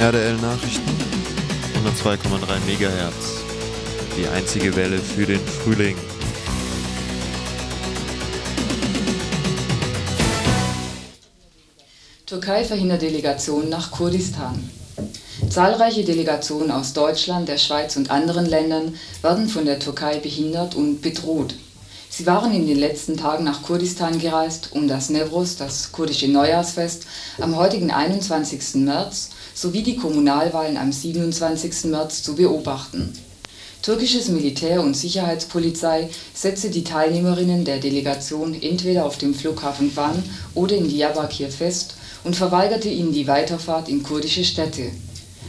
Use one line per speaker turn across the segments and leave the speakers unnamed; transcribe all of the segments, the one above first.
RDL Nachrichten 102,3 MHz. Die einzige Welle für den Frühling.
Türkei verhindert Delegation nach Kurdistan. Zahlreiche Delegationen aus Deutschland, der Schweiz und anderen Ländern werden von der Türkei behindert und bedroht. Sie waren in den letzten Tagen nach Kurdistan gereist, um das Nevros, das kurdische Neujahrsfest, am heutigen 21. März sowie die Kommunalwahlen am 27. März zu beobachten. Türkisches Militär und Sicherheitspolizei setzte die Teilnehmerinnen der Delegation entweder auf dem Flughafen Van oder in Diyarbakir fest und verweigerte ihnen die Weiterfahrt in kurdische Städte.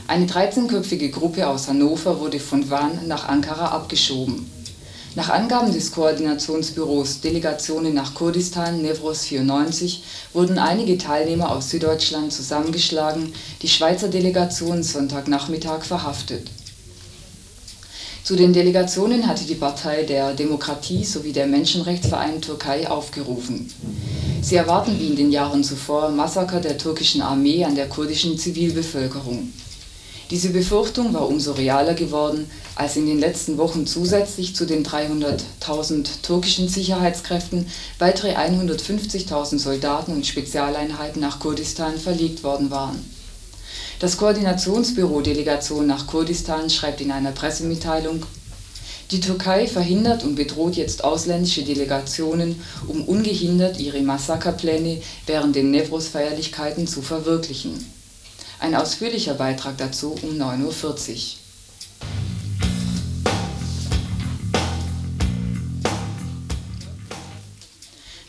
Eine 13-köpfige Gruppe aus Hannover wurde von Van nach Ankara abgeschoben. Nach Angaben des Koordinationsbüros Delegationen nach Kurdistan Nevros 94 wurden einige Teilnehmer aus Süddeutschland zusammengeschlagen, die Schweizer Delegation Sonntagnachmittag verhaftet. Zu den Delegationen hatte die Partei der Demokratie sowie der Menschenrechtsverein Türkei aufgerufen. Sie erwarten wie in den Jahren zuvor Massaker der türkischen Armee an der kurdischen Zivilbevölkerung diese Befürchtung war umso realer geworden, als in den letzten Wochen zusätzlich zu den 300.000 türkischen Sicherheitskräften weitere 150.000 Soldaten und Spezialeinheiten nach Kurdistan verlegt worden waren. Das Koordinationsbüro Delegation nach Kurdistan schreibt in einer Pressemitteilung, die Türkei verhindert und bedroht jetzt ausländische Delegationen, um ungehindert ihre Massakerpläne während den Nevros-Feierlichkeiten zu verwirklichen ein ausführlicher Beitrag dazu um 9.40 Uhr.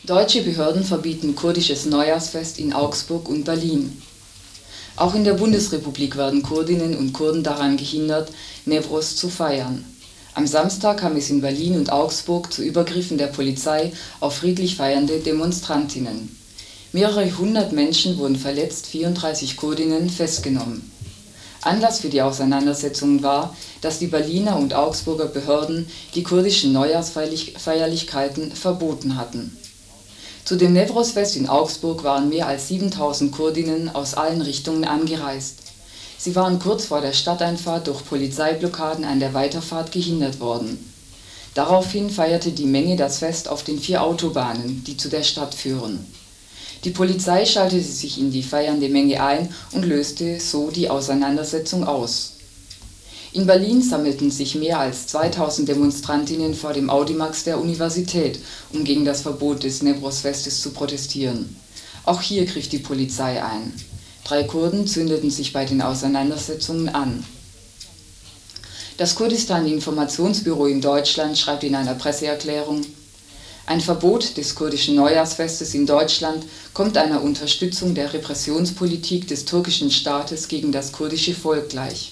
Deutsche Behörden verbieten kurdisches Neujahrsfest in Augsburg und Berlin. Auch in der Bundesrepublik werden Kurdinnen und Kurden daran gehindert, Nevros zu feiern. Am Samstag kam es in Berlin und Augsburg zu Übergriffen der Polizei auf friedlich feiernde Demonstrantinnen Mehrere hundert Menschen wurden verletzt, 34 Kurdinnen festgenommen. Anlass für die Auseinandersetzungen war, dass die Berliner und Augsburger Behörden die kurdischen Neujahrsfeierlichkeiten verboten hatten. Zu dem Newroz-Fest in Augsburg waren mehr als 7000 Kurdinnen aus allen Richtungen angereist. Sie waren kurz vor der Stadteinfahrt durch Polizeiblockaden an der Weiterfahrt gehindert worden. Daraufhin feierte die Menge das Fest auf den vier Autobahnen, die zu der Stadt führen die Polizei schaltete sich in die feiernde Menge ein und löste so die Auseinandersetzung aus. In Berlin sammelten sich mehr als 2000 Demonstrantinnen vor dem Audimax der Universität, um gegen das Verbot des Newroz-Festes zu protestieren. Auch hier griff die Polizei ein. Drei Kurden zündeten sich bei den Auseinandersetzungen an. Das Kurdistan-Informationsbüro in Deutschland schreibt in einer Presseerklärung ein Verbot des kurdischen Neujahrsfestes in Deutschland kommt einer Unterstützung der Repressionspolitik des türkischen Staates gegen das kurdische Volk gleich.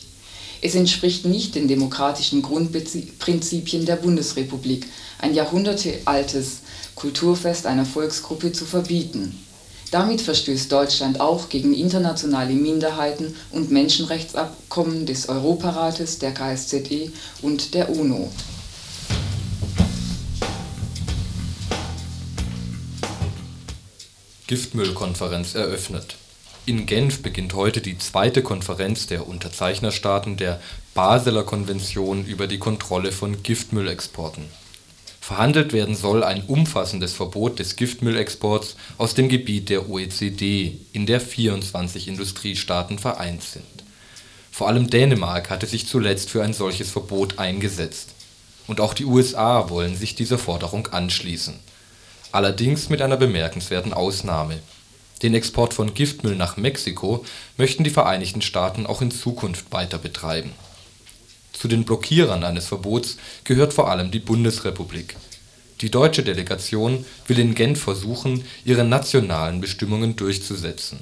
Es entspricht nicht den demokratischen Grundprinzipien der Bundesrepublik, ein jahrhundertealtes Kulturfest einer Volksgruppe zu verbieten. Damit verstößt Deutschland auch gegen internationale Minderheiten und Menschenrechtsabkommen des Europarates, der KSZE und der UNO
Giftmüllkonferenz eröffnet. In Genf beginnt heute die zweite Konferenz der Unterzeichnerstaaten der Baseler Konvention über die Kontrolle von Giftmüllexporten. Verhandelt werden soll ein umfassendes Verbot des Giftmüllexports aus dem Gebiet der OECD, in der 24 Industriestaaten vereint sind. Vor allem Dänemark hatte sich zuletzt für ein solches Verbot eingesetzt. Und auch die USA wollen sich dieser Forderung anschließen allerdings mit einer bemerkenswerten Ausnahme: Den Export von Giftmüll nach Mexiko möchten die Vereinigten Staaten auch in Zukunft weiter betreiben. Zu den Blockierern eines Verbots gehört vor allem die Bundesrepublik. Die deutsche Delegation will in Genf versuchen, ihre nationalen Bestimmungen durchzusetzen.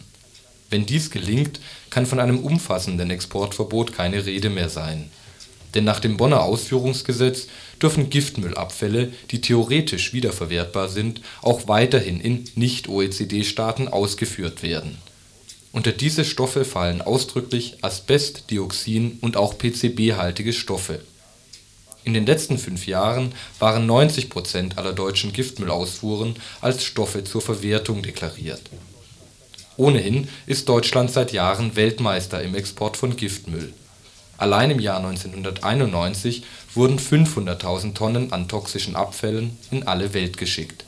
Wenn dies gelingt, kann von einem umfassenden Exportverbot keine Rede mehr sein denn nach dem Bonner Ausführungsgesetz dürfen Giftmüllabfälle, die theoretisch wiederverwertbar sind, auch weiterhin in Nicht-OECD-Staaten ausgeführt werden. Unter diese Stoffe fallen ausdrücklich Asbest, Dioxin und auch PCB-haltige Stoffe. In den letzten fünf Jahren waren 90 Prozent aller deutschen Giftmüllausfuhren als Stoffe zur Verwertung deklariert Ohnehin ist Deutschland seit Jahren Weltmeister im Export von Giftmüll. Allein im Jahr 1991 wurden 500.000 Tonnen an toxischen Abfällen in alle Welt geschickt.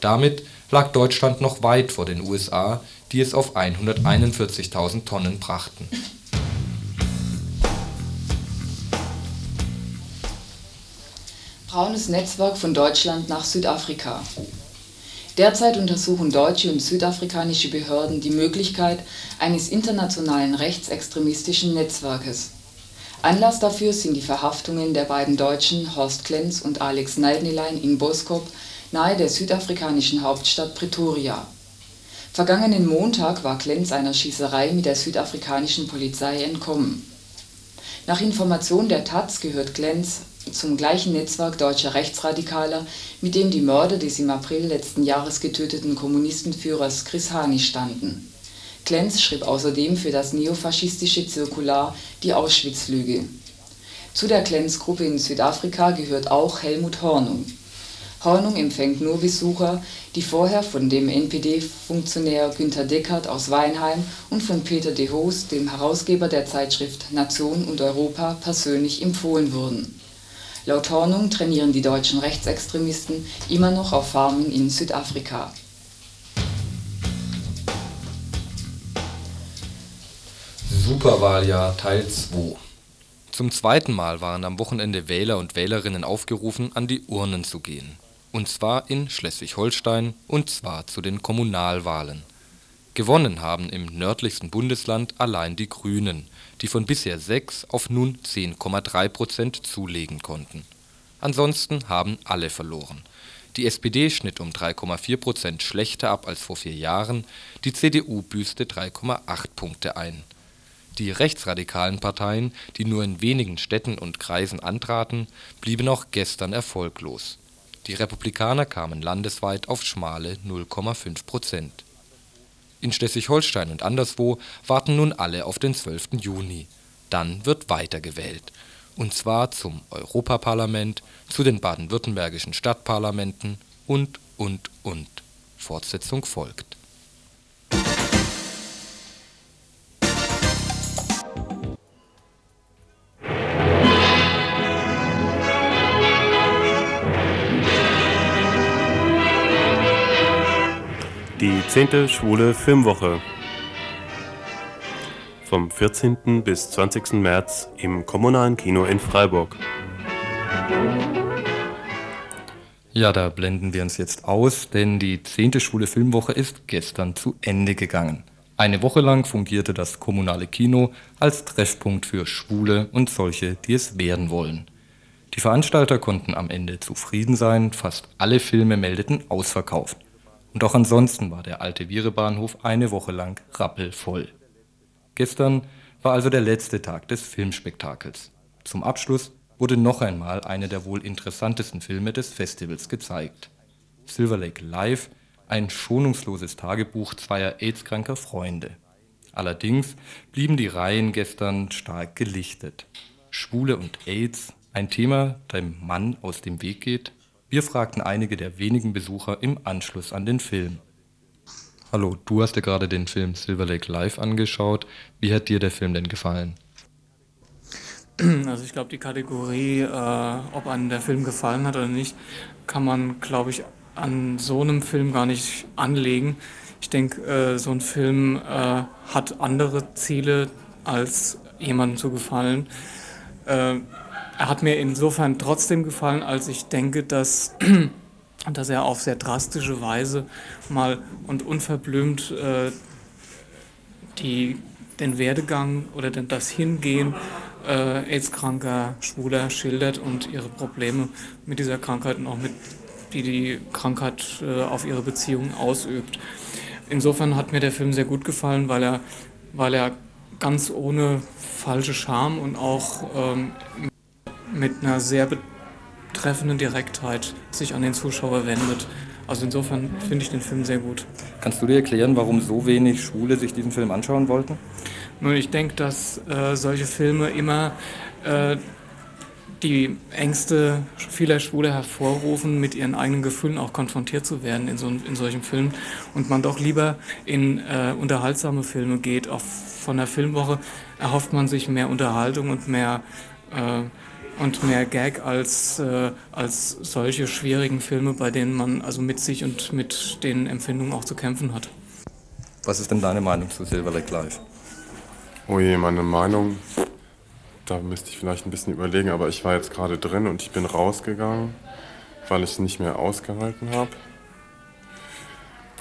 Damit lag Deutschland noch weit vor den USA, die es auf 141.000 Tonnen brachten.
Braunes Netzwerk von Deutschland nach Südafrika Derzeit untersuchen deutsche und südafrikanische Behörden die Möglichkeit eines internationalen rechtsextremistischen Netzwerkes. Anlass dafür sind die Verhaftungen der beiden Deutschen Horst Klenz und Alex Neidnelein in Boskop nahe der südafrikanischen Hauptstadt Pretoria. Vergangenen Montag war Klenz einer Schießerei mit der südafrikanischen Polizei entkommen. Nach Information der taz gehört Klenz zum gleichen Netzwerk deutscher Rechtsradikaler, mit dem die Mörder des im April letzten Jahres getöteten Kommunistenführers Chris Hani standen. Klenz schrieb außerdem für das neofaschistische Zirkular Die Auschwitz-Lüge. Zu der Klenz-Gruppe in Südafrika gehört auch Helmut Hornung. Hornung empfängt nur Besucher, die vorher von dem NPD-Funktionär Günter Deckert aus Weinheim und von Peter de Hoos, dem Herausgeber der Zeitschrift Nation und Europa, persönlich empfohlen wurden Laut Hornung trainieren die deutschen Rechtsextremisten immer noch auf Farmen in Südafrika.
Superwahljahr Teil 2 Zum zweiten Mal waren am Wochenende Wähler und Wählerinnen aufgerufen, an die Urnen zu gehen. Und zwar in Schleswig-Holstein und zwar zu den Kommunalwahlen. Gewonnen haben im nördlichsten Bundesland allein die Grünen die von bisher 6 auf nun 10,3 Prozent zulegen konnten. Ansonsten haben alle verloren. Die SPD schnitt um 3,4 Prozent schlechter ab als vor vier Jahren, die CDU büßte 3,8 Punkte ein. Die rechtsradikalen Parteien, die nur in wenigen Städten und Kreisen antraten, blieben auch gestern erfolglos. Die Republikaner kamen landesweit auf schmale 0,5 Prozent in Schleswig-Holstein und anderswo warten nun alle auf den 12. Juni. Dann wird weitergewählt. Und zwar zum Europaparlament, zu den baden-württembergischen Stadtparlamenten und, und, und. Fortsetzung folgt
10. Schwule Filmwoche vom 14. bis 20. März im Kommunalen Kino in Freiburg.
Ja, da blenden wir uns jetzt aus, denn die 10. Schwule Filmwoche ist gestern zu Ende gegangen. Eine Woche lang fungierte das kommunale Kino als Treffpunkt für Schwule und solche, die es werden wollen. Die Veranstalter konnten am Ende zufrieden sein, fast alle Filme meldeten ausverkauft. Und auch ansonsten war der alte Virebahnhof eine Woche lang rappelvoll. Gestern war also der letzte Tag des Filmspektakels. Zum Abschluss wurde noch einmal einer der wohl interessantesten Filme des Festivals gezeigt. Silver Lake Live, ein schonungsloses Tagebuch zweier AIDS-kranker Freunde. Allerdings blieben die Reihen gestern stark gelichtet. Schwule und AIDS, ein Thema, dem Mann aus dem Weg geht, wir fragten einige der wenigen Besucher im Anschluss an den Film. Hallo, du hast dir gerade den Film Silver Lake Live angeschaut. Wie hat dir der Film denn gefallen?
Also ich glaube, die Kategorie, äh, ob einem der Film gefallen hat oder nicht, kann man, glaube ich, an so einem Film gar nicht anlegen. Ich denke, äh, so ein Film äh, hat andere Ziele, als jemandem zu gefallen. Er hat mir insofern trotzdem gefallen, als ich denke, dass, dass er auf sehr drastische Weise mal und unverblümt äh, die, den Werdegang oder den, das Hingehen äh, AIDS-kranker Schwuler schildert und ihre Probleme mit dieser Krankheit und auch mit die die Krankheit äh, auf ihre Beziehungen ausübt. Insofern hat mir der Film sehr gut gefallen, weil er, weil er ganz ohne falsche Scham und auch ähm, mit einer sehr betreffenden Direktheit sich an den Zuschauer wendet. Also insofern finde ich den Film sehr gut.
Kannst du dir erklären, warum so wenig Schwule sich diesen Film anschauen wollten?
Nun, ich denke, dass äh, solche Filme immer äh, die Ängste vieler Schwule hervorrufen, mit ihren eigenen Gefühlen auch konfrontiert zu werden in, so, in solchen Filmen und man doch lieber in äh, unterhaltsame Filme geht. Auch von der Filmwoche erhofft man sich mehr Unterhaltung und mehr, äh, und mehr Gag als, äh, als solche schwierigen Filme, bei denen man also mit sich und mit den Empfindungen auch zu kämpfen hat.
Was ist denn deine Meinung zu Silver Lake Live?
Oh je, meine Meinung da müsste ich vielleicht ein bisschen überlegen, aber ich war jetzt gerade drin und ich bin rausgegangen, weil ich es nicht mehr ausgehalten habe.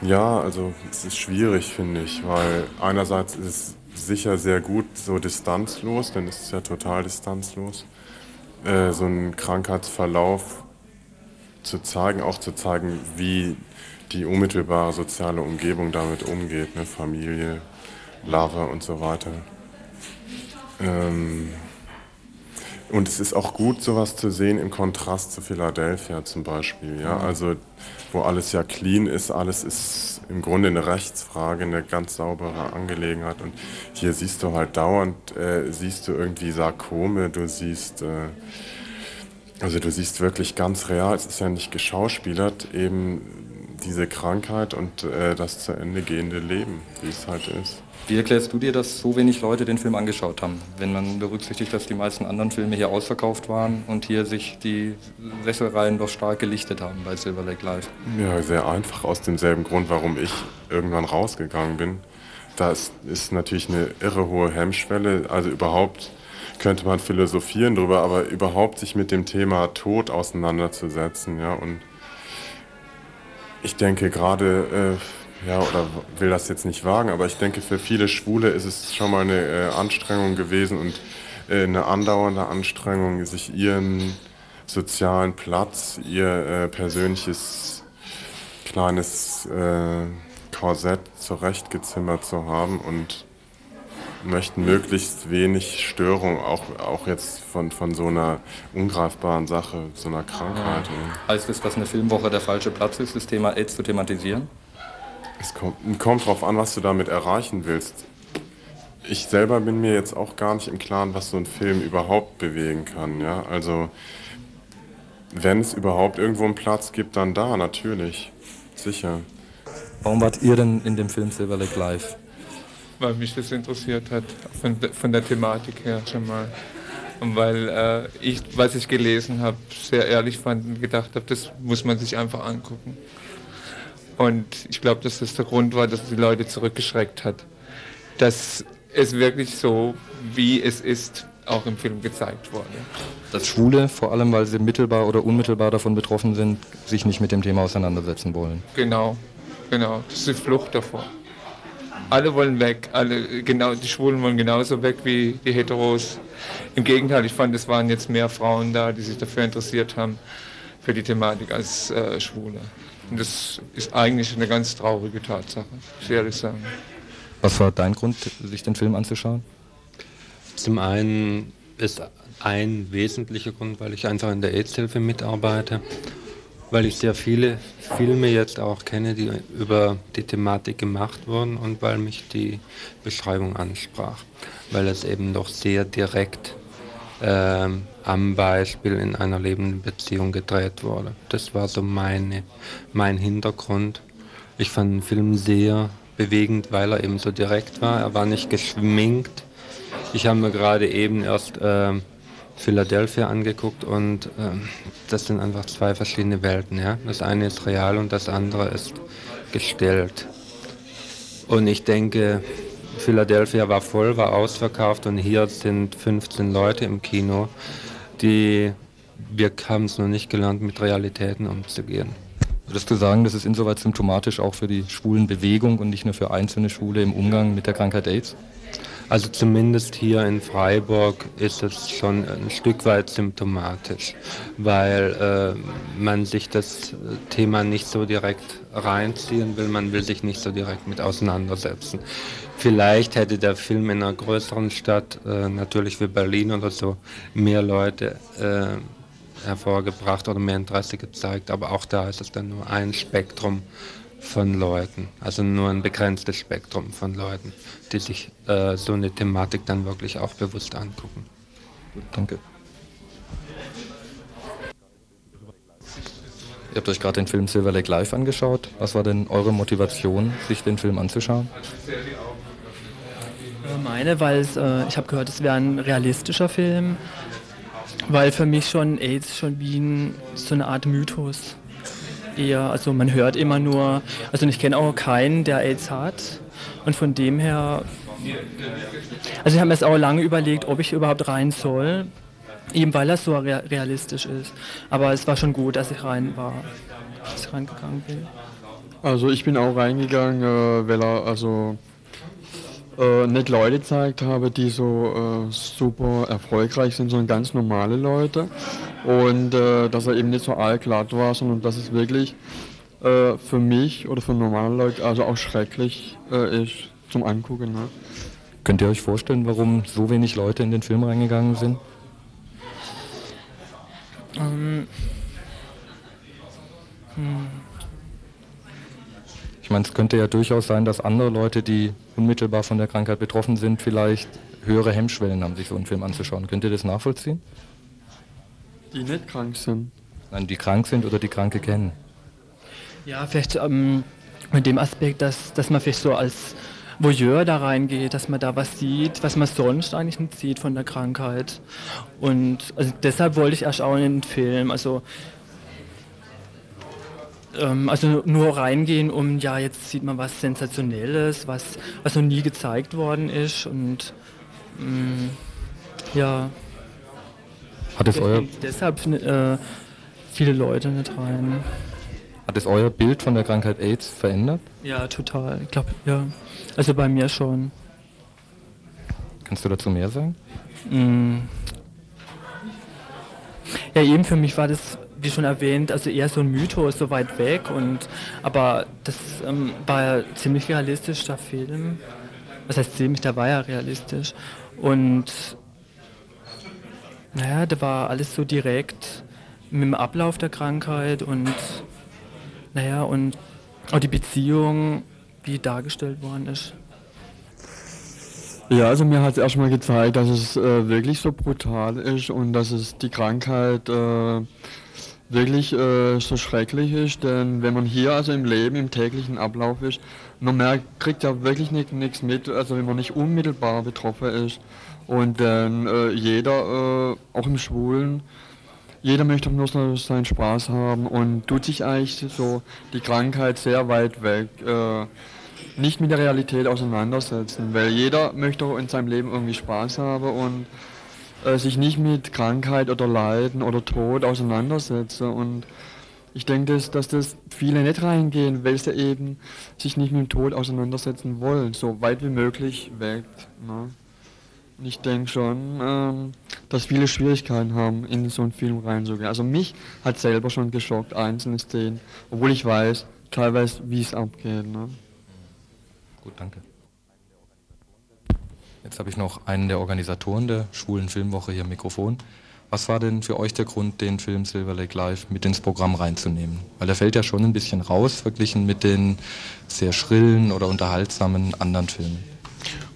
Ja, also es ist schwierig, finde ich, weil einerseits ist es sicher sehr gut so distanzlos, denn es ist ja total distanzlos, äh, so einen Krankheitsverlauf zu zeigen, auch zu zeigen, wie die unmittelbare soziale Umgebung damit umgeht, ne? Familie, Lover und so weiter. Ähm, und es ist auch gut, sowas zu sehen im Kontrast zu Philadelphia zum Beispiel. Ja? Also, wo alles ja clean ist, alles ist im Grunde eine Rechtsfrage, eine ganz saubere Angelegenheit. Und hier siehst du halt dauernd, äh, siehst du irgendwie Sarkome, du siehst, äh, also du siehst wirklich ganz real, es ist ja nicht geschauspielert, eben diese Krankheit und äh, das zu Ende gehende Leben, wie es halt ist.
Wie erklärst du dir, dass so wenig Leute den Film angeschaut haben, wenn man berücksichtigt, dass die meisten anderen Filme hier ausverkauft waren und hier sich die Sesselreihen doch stark gelichtet haben bei Silver Lake Live?
Ja, sehr einfach aus demselben Grund, warum ich irgendwann rausgegangen bin. Da ist, ist natürlich eine irre hohe Hemmschwelle, also überhaupt könnte man philosophieren darüber, aber überhaupt sich mit dem Thema Tod auseinanderzusetzen, ja, und ich denke gerade äh, ja, oder will das jetzt nicht wagen, aber ich denke, für viele Schwule ist es schon mal eine äh, Anstrengung gewesen und äh, eine andauernde Anstrengung, sich ihren sozialen Platz, ihr äh, persönliches kleines äh, Korsett zurechtgezimmert zu haben und möchten möglichst wenig Störung, auch, auch jetzt von, von so einer ungreifbaren Sache, so einer Krankheit.
Ja. Heißt es, dass eine Filmwoche der falsche Platz ist, das Thema AIDS zu thematisieren?
Es kommt, kommt darauf an, was du damit erreichen willst. Ich selber bin mir jetzt auch gar nicht im Klaren, was so ein Film überhaupt bewegen kann. Ja? Also, wenn es überhaupt irgendwo einen Platz gibt, dann da, natürlich. Sicher.
Warum wart ihr denn in dem Film Silver Lake Live?
Weil mich das interessiert hat, von, von der Thematik her schon mal. Und weil äh, ich, was ich gelesen habe, sehr ehrlich fand und gedacht habe, das muss man sich einfach angucken. Und ich glaube, dass das der Grund war, dass die Leute zurückgeschreckt hat. Dass es wirklich so, wie es ist, auch im Film gezeigt wurde.
Dass Schwule, vor allem weil sie mittelbar oder unmittelbar davon betroffen sind, sich nicht mit dem Thema auseinandersetzen wollen.
Genau, genau. Das ist die Flucht davor. Alle wollen weg, alle, genau, die Schwulen wollen genauso weg wie die Heteros. Im Gegenteil, ich fand, es waren jetzt mehr Frauen da, die sich dafür interessiert haben, für die Thematik als äh, Schwule. Und das ist eigentlich eine ganz traurige Tatsache, muss ich ehrlich sagen.
Was war dein Grund, sich den Film anzuschauen?
Zum einen ist ein wesentlicher Grund, weil ich einfach in der AIDS-Hilfe mitarbeite, weil ich sehr viele Filme jetzt auch kenne, die über die Thematik gemacht wurden und weil mich die Beschreibung ansprach, weil es eben doch sehr direkt äh, am Beispiel in einer lebenden Beziehung gedreht wurde. Das war so meine, mein Hintergrund. Ich fand den Film sehr bewegend, weil er eben so direkt war. Er war nicht geschminkt. Ich habe mir gerade eben erst äh, Philadelphia angeguckt und äh, das sind einfach zwei verschiedene Welten. Ja? Das eine ist real und das andere ist gestellt. Und ich denke, Philadelphia war voll, war ausverkauft und hier sind 15 Leute im Kino, die wir haben es noch nicht gelernt, mit Realitäten umzugehen.
Würdest du sagen, das ist insoweit symptomatisch auch für die schwulen Bewegung und nicht nur für einzelne Schwule im Umgang mit der Krankheit AIDS?
Also zumindest hier in Freiburg ist es schon ein Stück weit symptomatisch, weil äh, man sich das Thema nicht so direkt reinziehen will, man will sich nicht so direkt mit auseinandersetzen. Vielleicht hätte der Film in einer größeren Stadt, äh, natürlich wie Berlin oder so, mehr Leute äh, hervorgebracht oder mehr Interesse gezeigt, aber auch da ist es dann nur ein Spektrum von Leuten, also nur ein begrenztes Spektrum von Leuten, die sich äh, so eine Thematik dann wirklich auch bewusst angucken.
Danke. Ihr habt euch gerade den Film Silver Lake Live angeschaut. Was war denn eure Motivation, sich den Film anzuschauen?
Äh, meine, weil äh, ich habe gehört, es wäre ein realistischer Film, weil für mich schon AIDS schon wie ein, so eine Art Mythos eher, also man hört immer nur, also ich kenne auch keinen, der AIDS hat und von dem her, also ich habe mir jetzt auch lange überlegt, ob ich überhaupt rein soll, Eben weil er so realistisch ist. Aber es war schon gut, dass ich rein war, dass ich reingegangen bin.
Also ich bin auch reingegangen, äh, weil er also äh, nicht Leute gezeigt habe, die so äh, super erfolgreich sind, sondern ganz normale Leute. Und äh, dass er eben nicht so allglatt war, sondern dass es wirklich äh, für mich oder für normale Leute also auch schrecklich äh, ist zum Angucken. Ne?
Könnt ihr euch vorstellen, warum so wenig Leute in den Film reingegangen sind? Ähm, hm. Ich meine, es könnte ja durchaus sein, dass andere Leute, die unmittelbar von der Krankheit betroffen sind, vielleicht höhere Hemmschwellen haben, sich so einen Film anzuschauen. Könnt ihr das nachvollziehen?
Die nicht krank sind.
Nein, die krank sind oder die Kranke kennen.
Ja, vielleicht ähm, mit dem Aspekt, dass, dass man vielleicht so als Voyeur da reingeht, dass man da was sieht, was man sonst eigentlich nicht sieht von der Krankheit. Und also deshalb wollte ich erst auch in den Film. Also ähm, also nur reingehen, um ja, jetzt sieht man was Sensationelles, was, was noch nie gezeigt worden ist und ähm, ja.
Hat es euer
deshalb äh, viele Leute nicht rein.
Hat es euer Bild von der Krankheit AIDS verändert?
Ja, total. Ich glaube, ja. Also bei mir schon.
Kannst du dazu mehr sagen?
Mm. Ja, eben für mich war das, wie schon erwähnt, also eher so ein Mythos, so weit weg. Und, aber das ähm, war ziemlich realistisch, der Film. Was heißt ziemlich, der war ja realistisch. Und naja, da war alles so direkt mit dem Ablauf der Krankheit und naja, und auch die Beziehung, wie dargestellt worden ist.
Ja, also mir hat es erstmal gezeigt, dass es äh, wirklich so brutal ist und dass es die Krankheit äh, wirklich äh, so schrecklich ist, denn wenn man hier also im Leben, im täglichen Ablauf ist, man merkt, kriegt ja wirklich nichts mit, also wenn man nicht unmittelbar betroffen ist. Und dann äh, jeder, äh, auch im Schwulen, jeder möchte nur so seinen Spaß haben und tut sich eigentlich so die Krankheit sehr weit weg, äh, nicht mit der Realität auseinandersetzen, weil jeder möchte in seinem Leben irgendwie Spaß haben und äh, sich nicht mit Krankheit oder Leiden oder Tod auseinandersetzen und ich denke, dass, dass das viele nicht reingehen, weil sie eben sich nicht mit dem Tod auseinandersetzen wollen, so weit wie möglich weg. Ne? Ich denke schon, ähm, dass viele Schwierigkeiten haben, in so einen Film reinzugehen. Also mich hat selber schon geschockt, einzelne Szenen, obwohl ich weiß, teilweise, wie es abgeht. Ne?
Gut, danke. Jetzt habe ich noch einen der Organisatoren der Schwulen Filmwoche hier im Mikrofon. Was war denn für euch der Grund, den Film Silver Lake Live mit ins Programm reinzunehmen? Weil der fällt ja schon ein bisschen raus, verglichen mit den sehr schrillen oder unterhaltsamen anderen Filmen.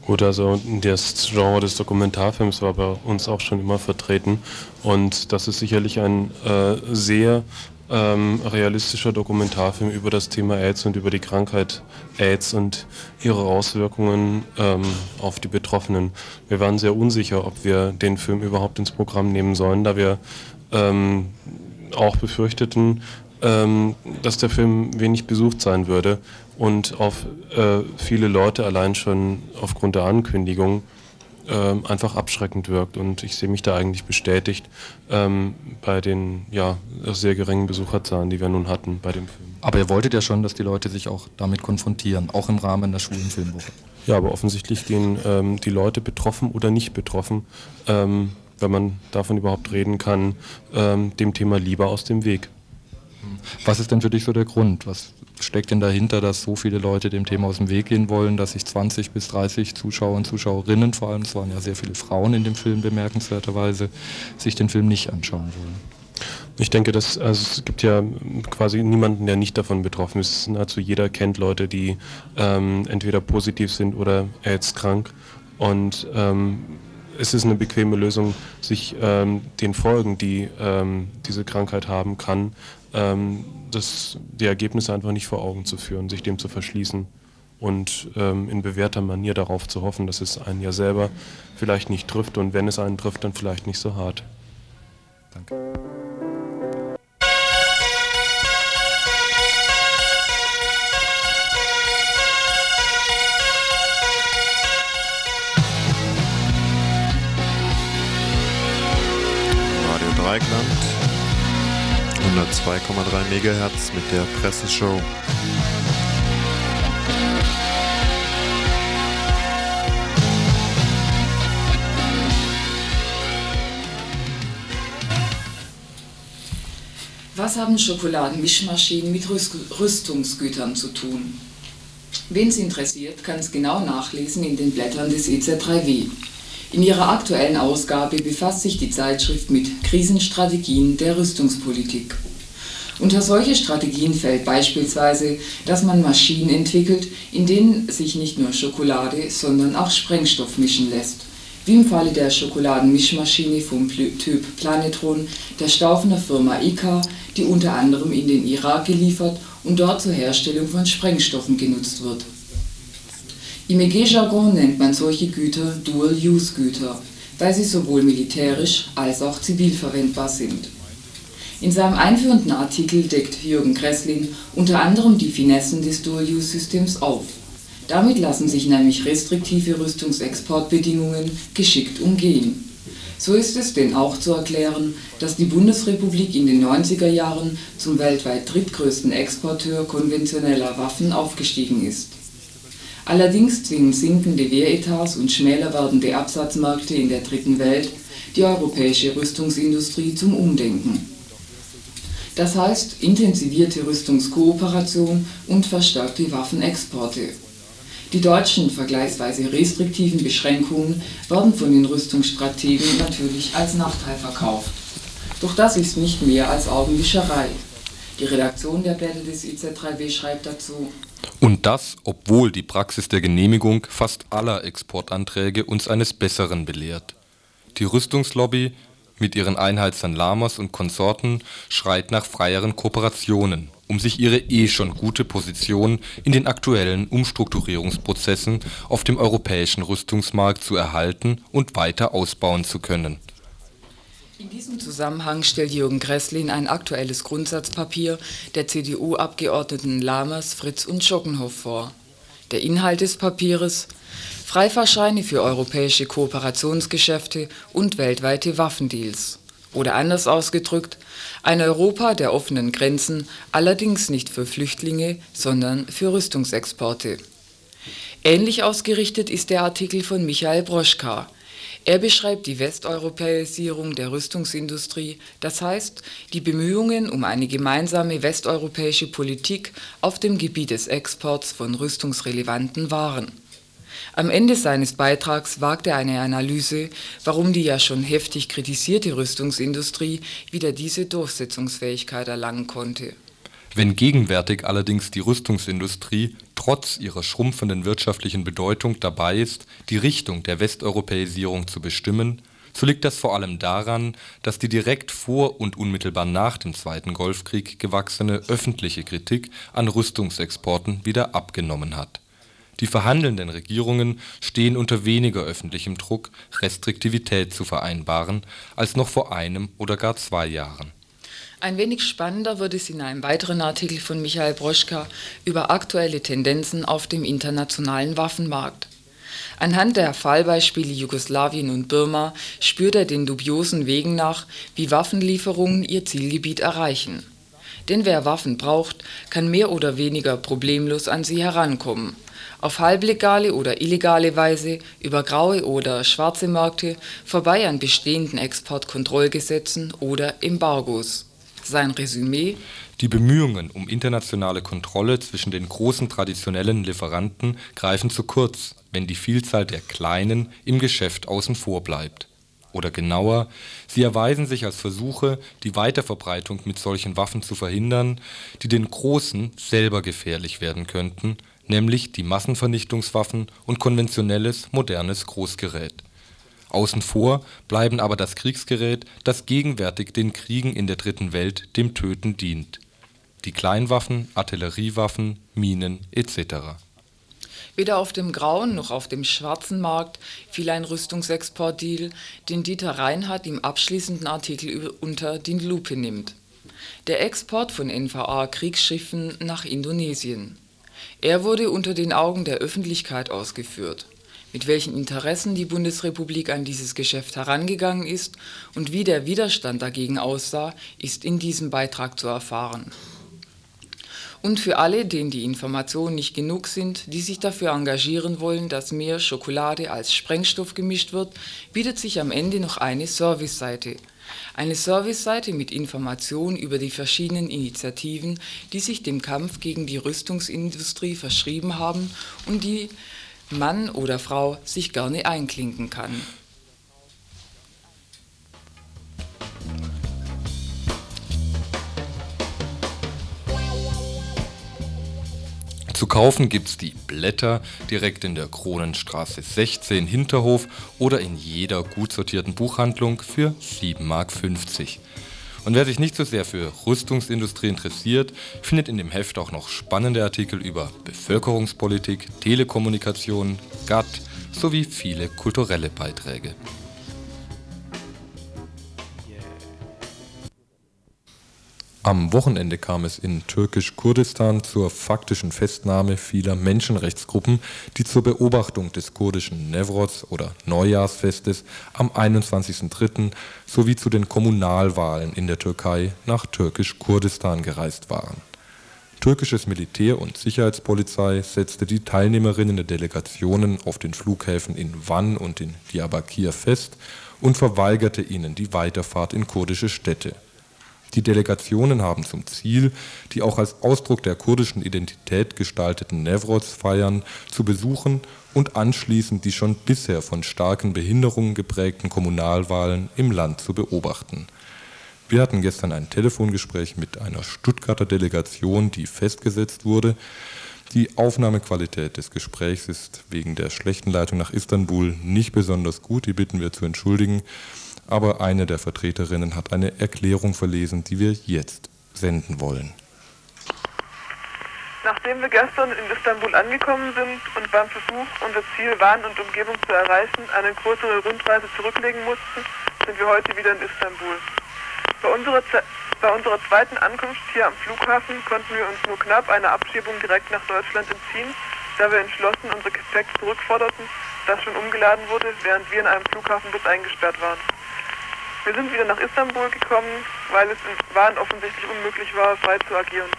Gut, also das Genre des Dokumentarfilms war bei uns auch schon immer vertreten und das ist sicherlich ein äh, sehr ähm, realistischer Dokumentarfilm über das Thema AIDS und über die Krankheit AIDS und ihre Auswirkungen ähm, auf die Betroffenen. Wir waren sehr unsicher, ob wir den Film überhaupt ins Programm nehmen sollen, da wir ähm, auch befürchteten, ähm, dass der Film wenig besucht sein würde und auf äh, viele Leute allein schon aufgrund der Ankündigung äh, einfach abschreckend wirkt. Und ich sehe mich da eigentlich bestätigt ähm, bei den ja, sehr geringen Besucherzahlen, die wir nun hatten bei dem Film.
Aber ihr wolltet ja schon, dass die Leute sich auch damit konfrontieren, auch im Rahmen der schwulen Filmwoche.
Ja, aber offensichtlich gehen ähm, die Leute betroffen oder nicht betroffen, ähm, wenn man davon überhaupt reden kann, ähm, dem Thema lieber aus dem Weg.
Was ist denn für dich so der Grund? Was steckt denn dahinter, dass so viele Leute dem Thema aus dem Weg gehen wollen, dass sich 20 bis 30 Zuschauer und Zuschauerinnen, vor allem es waren ja sehr viele Frauen in dem Film bemerkenswerterweise, sich den Film nicht anschauen wollen?
Ich denke, dass, also es gibt ja quasi niemanden, der nicht davon betroffen ist. Nahezu jeder kennt Leute, die ähm, entweder positiv sind oder AIDS krank. Und ähm, es ist eine bequeme Lösung, sich ähm, den Folgen, die ähm, diese Krankheit haben kann, ähm, das, die Ergebnisse einfach nicht vor Augen zu führen, sich dem zu verschließen und ähm, in bewährter Manier darauf zu hoffen, dass es einen ja selber vielleicht nicht trifft und wenn es einen trifft, dann vielleicht nicht so hart. Danke.
102,3 MHz mit der Presseshow.
Was haben Schokoladenmischmaschinen mit Rüstungsgütern zu tun? Wen es interessiert, kann es genau nachlesen in den Blättern des EZ3W. In ihrer aktuellen Ausgabe befasst sich die Zeitschrift mit Krisenstrategien der Rüstungspolitik. Unter solche Strategien fällt beispielsweise, dass man Maschinen entwickelt, in denen sich nicht nur Schokolade, sondern auch Sprengstoff mischen lässt. Wie im Falle der Schokoladenmischmaschine vom Typ Planetron der Staufener Firma ICA, die unter anderem in den Irak geliefert und dort zur Herstellung von Sprengstoffen genutzt wird. Im EG-Jargon nennt man solche Güter Dual-Use-Güter, weil sie sowohl militärisch als auch zivil verwendbar sind. In seinem einführenden Artikel deckt Jürgen Kresslin unter anderem die Finessen des Dual-Use-Systems auf. Damit lassen sich nämlich restriktive Rüstungsexportbedingungen geschickt umgehen. So ist es denn auch zu erklären, dass die Bundesrepublik in den 90er Jahren zum weltweit drittgrößten Exporteur konventioneller Waffen aufgestiegen ist. Allerdings zwingen sinkende Wehretats und schmäler werdende Absatzmärkte in der Dritten Welt die europäische Rüstungsindustrie zum Umdenken. Das heißt intensivierte Rüstungskooperation und verstärkte Waffenexporte. Die deutschen vergleichsweise restriktiven Beschränkungen werden von den Rüstungsstrategen natürlich als Nachteil verkauft. Doch das ist nicht mehr als Augenwischerei. Die Redaktion der Blätter des IZ3W schreibt dazu,
und das, obwohl die Praxis der Genehmigung fast aller Exportanträge uns eines Besseren belehrt. Die Rüstungslobby mit ihren Einheitsern Lamas und Konsorten schreit nach freieren Kooperationen, um sich ihre eh schon gute Position in den aktuellen Umstrukturierungsprozessen auf dem europäischen Rüstungsmarkt zu erhalten und weiter ausbauen zu können
in diesem Zusammenhang stellt Jürgen Gresslin ein aktuelles Grundsatzpapier der CDU-Abgeordneten Lamers, Fritz und Schockenhoff vor. Der Inhalt des Papiers Freifahrscheine für europäische Kooperationsgeschäfte und weltweite Waffendeals. Oder anders ausgedrückt, ein Europa der offenen Grenzen, allerdings nicht für Flüchtlinge, sondern für Rüstungsexporte. Ähnlich ausgerichtet ist der Artikel von Michael Broschka, er beschreibt die Westeuropäisierung der Rüstungsindustrie, das heißt die Bemühungen um eine gemeinsame westeuropäische Politik auf dem Gebiet des Exports von rüstungsrelevanten Waren. Am Ende seines Beitrags wagt er eine Analyse, warum die ja schon heftig kritisierte Rüstungsindustrie wieder diese Durchsetzungsfähigkeit erlangen konnte
wenn gegenwärtig allerdings die Rüstungsindustrie trotz ihrer schrumpfenden wirtschaftlichen Bedeutung dabei ist, die Richtung der Westeuropäisierung zu bestimmen, so liegt das vor allem daran, dass die direkt vor und unmittelbar nach dem Zweiten Golfkrieg gewachsene öffentliche Kritik an Rüstungsexporten wieder abgenommen hat. Die verhandelnden Regierungen stehen unter weniger öffentlichem Druck, Restriktivität zu vereinbaren, als noch vor einem oder gar zwei Jahren
ein wenig spannender wird es in einem weiteren Artikel von Michael Broschka über aktuelle Tendenzen auf dem internationalen Waffenmarkt. Anhand der Fallbeispiele Jugoslawien und Burma spürt er den dubiosen Wegen nach, wie Waffenlieferungen ihr Zielgebiet erreichen. Denn wer Waffen braucht, kann mehr oder weniger problemlos an sie herankommen. Auf halblegale oder illegale Weise, über graue oder schwarze Märkte, vorbei an bestehenden Exportkontrollgesetzen oder Embargos. Sein Resümee
Die Bemühungen um internationale Kontrolle zwischen den großen traditionellen Lieferanten greifen zu kurz, wenn die Vielzahl der kleinen im Geschäft außen vor bleibt. Oder genauer, sie erweisen sich als Versuche, die Weiterverbreitung mit solchen Waffen zu verhindern, die den Großen selber gefährlich werden könnten, nämlich die Massenvernichtungswaffen und konventionelles modernes Großgerät Außen vor bleiben aber das Kriegsgerät, das gegenwärtig den Kriegen in der Dritten Welt dem Töten dient: die Kleinwaffen, Artilleriewaffen, Minen etc.
Weder auf dem grauen noch auf dem schwarzen Markt fiel ein Rüstungsexportdeal, den Dieter Reinhardt im abschließenden Artikel unter die Lupe nimmt: Der Export von NVA-Kriegsschiffen nach Indonesien. Er wurde unter den Augen der Öffentlichkeit ausgeführt. Mit welchen Interessen die Bundesrepublik an dieses Geschäft herangegangen ist und wie der Widerstand dagegen aussah, ist in diesem Beitrag zu erfahren. Und für alle, denen die Informationen nicht genug sind, die sich dafür engagieren wollen, dass mehr Schokolade als Sprengstoff gemischt wird, bietet sich am Ende noch eine Serviceseite. Eine Serviceseite mit Informationen über die verschiedenen Initiativen, die sich dem Kampf gegen die Rüstungsindustrie verschrieben haben und die Mann oder Frau sich gerne einklinken kann.
Zu kaufen gibt's die Blätter direkt in der Kronenstraße 16 Hinterhof oder in jeder gut sortierten Buchhandlung für 7,50 Mark. Und wer sich nicht so sehr für Rüstungsindustrie interessiert, findet in dem Heft auch noch spannende Artikel über Bevölkerungspolitik, Telekommunikation, GATT sowie viele kulturelle Beiträge. Am Wochenende kam es in Türkisch-Kurdistan zur faktischen Festnahme vieler Menschenrechtsgruppen, die zur Beobachtung des kurdischen Newroz oder Neujahrsfestes am 21.03. sowie zu den Kommunalwahlen in der Türkei nach Türkisch-Kurdistan gereist waren. Türkisches Militär und Sicherheitspolizei setzte die Teilnehmerinnen der Delegationen auf den Flughäfen in Van und in Diyarbakir fest und verweigerte ihnen die Weiterfahrt in kurdische Städte die Delegationen haben zum Ziel, die auch als Ausdruck der kurdischen Identität gestalteten Newroz-Feiern zu besuchen und anschließend die schon bisher von starken Behinderungen geprägten Kommunalwahlen im Land zu beobachten. Wir hatten gestern ein Telefongespräch mit einer Stuttgarter Delegation, die festgesetzt wurde. Die Aufnahmequalität des Gesprächs ist wegen der schlechten Leitung nach Istanbul nicht besonders gut, die bitten wir zu entschuldigen aber eine der Vertreterinnen hat eine Erklärung verlesen, die wir jetzt senden wollen.
Nachdem wir gestern in Istanbul angekommen sind und beim Versuch, unser Ziel Wahn und Umgebung zu erreichen, eine größere Rundreise zurücklegen mussten, sind wir heute wieder in Istanbul. Bei unserer, bei unserer zweiten Ankunft hier am Flughafen konnten wir uns nur knapp eine Abschiebung direkt nach Deutschland entziehen, da wir entschlossen unser Gepäck zurückforderten, das schon umgeladen wurde, während wir in einem Flughafenbus eingesperrt waren. Wir sind wieder nach Istanbul gekommen, weil es in Waren offensichtlich unmöglich war, frei zu agieren.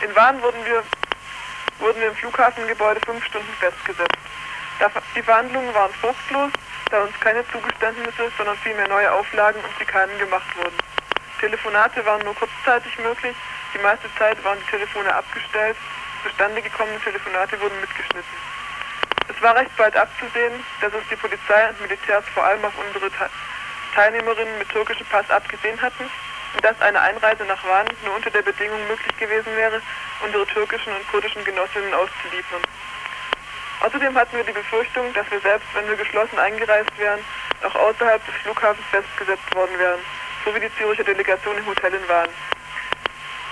In Waren wurden wir, wurden wir im Flughafengebäude fünf Stunden festgesetzt. Die Verhandlungen waren fruchtlos, da uns keine Zugeständnisse, sondern vielmehr neue Auflagen und Schikanen gemacht wurden. Telefonate waren nur kurzzeitig möglich, die meiste Zeit waren die Telefone abgestellt, zustande gekommene Telefonate wurden mitgeschnitten. Es war recht bald abzusehen, dass es die Polizei und Militärs vor allem auf unsere Teilnehmerinnen mit türkischem Pass abgesehen hatten und dass eine Einreise nach Van nur unter der Bedingung möglich gewesen wäre, unsere türkischen und kurdischen Genossinnen auszuliefern. Außerdem hatten wir die Befürchtung, dass wir selbst, wenn wir geschlossen eingereist wären, auch außerhalb des Flughafens festgesetzt worden wären, so wie die Züricher Delegation im Hotel in Van.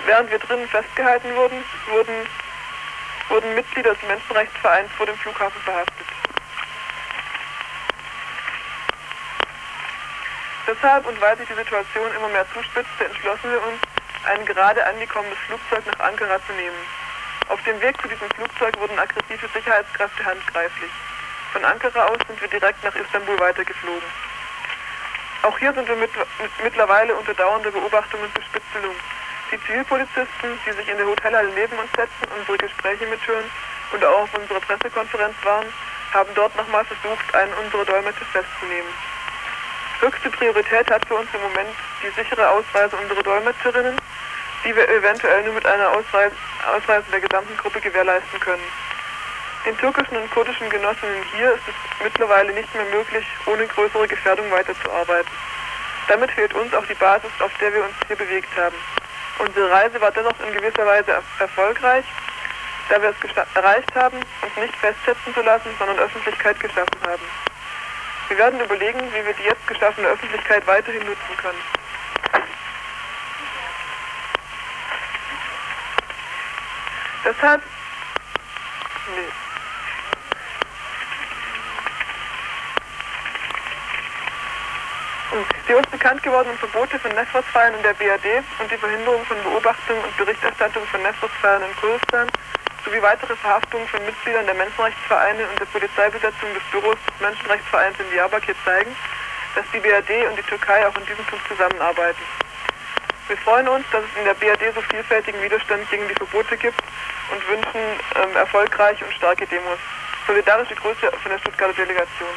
Während wir drinnen festgehalten wurden, wurden wurden Mitglieder des Menschenrechtsvereins vor dem Flughafen verhaftet. Deshalb und weil sich die Situation immer mehr zuspitzte, entschlossen wir uns, ein gerade angekommenes Flugzeug nach Ankara zu nehmen. Auf dem Weg zu diesem Flugzeug wurden aggressive Sicherheitskräfte handgreiflich. Von Ankara aus sind wir direkt nach Istanbul weitergeflogen. Auch hier sind wir mit, mit, mittlerweile unter dauernder Beobachtung und Bespitzelung. Die Zivilpolizisten, die sich in der Hotelhalle neben uns setzen, unsere Gespräche mithören und auch auf unserer Pressekonferenz waren, haben dort nochmal versucht, einen unserer Dolmetscher festzunehmen. Höchste Priorität hat für uns im Moment die sichere Ausreise unserer Dolmetscherinnen, die wir eventuell nur mit einer Ausreise, Ausreise der gesamten Gruppe gewährleisten können. Den türkischen und kurdischen Genossinnen hier ist es mittlerweile nicht mehr möglich, ohne größere Gefährdung weiterzuarbeiten. Damit fehlt uns auch die Basis, auf der wir uns hier bewegt haben. Unsere Reise war dennoch in gewisser Weise erfolgreich, da wir es erreicht haben, uns nicht festsetzen zu lassen, sondern Öffentlichkeit geschaffen haben. Wir werden überlegen, wie wir die jetzt geschaffene Öffentlichkeit weiterhin nutzen können. Deshalb, nee. Die uns bekannt gewordenen Verbote von Nefros-Feiern in der BRD und die Verhinderung von Beobachtung und Berichterstattung von Nefros-Feiern in Kurdistan sowie weitere Verhaftungen von Mitgliedern der Menschenrechtsvereine und der Polizeibesetzung des Büros des Menschenrechtsvereins in Diyarbakir zeigen, dass die BRD und die Türkei auch in diesem Punkt zusammenarbeiten. Wir freuen uns, dass es in der BRD so vielfältigen Widerstand gegen die Verbote gibt und wünschen ähm, erfolgreiche und starke Demos. Solidarisch die Größe von der Stuttgarter Delegation.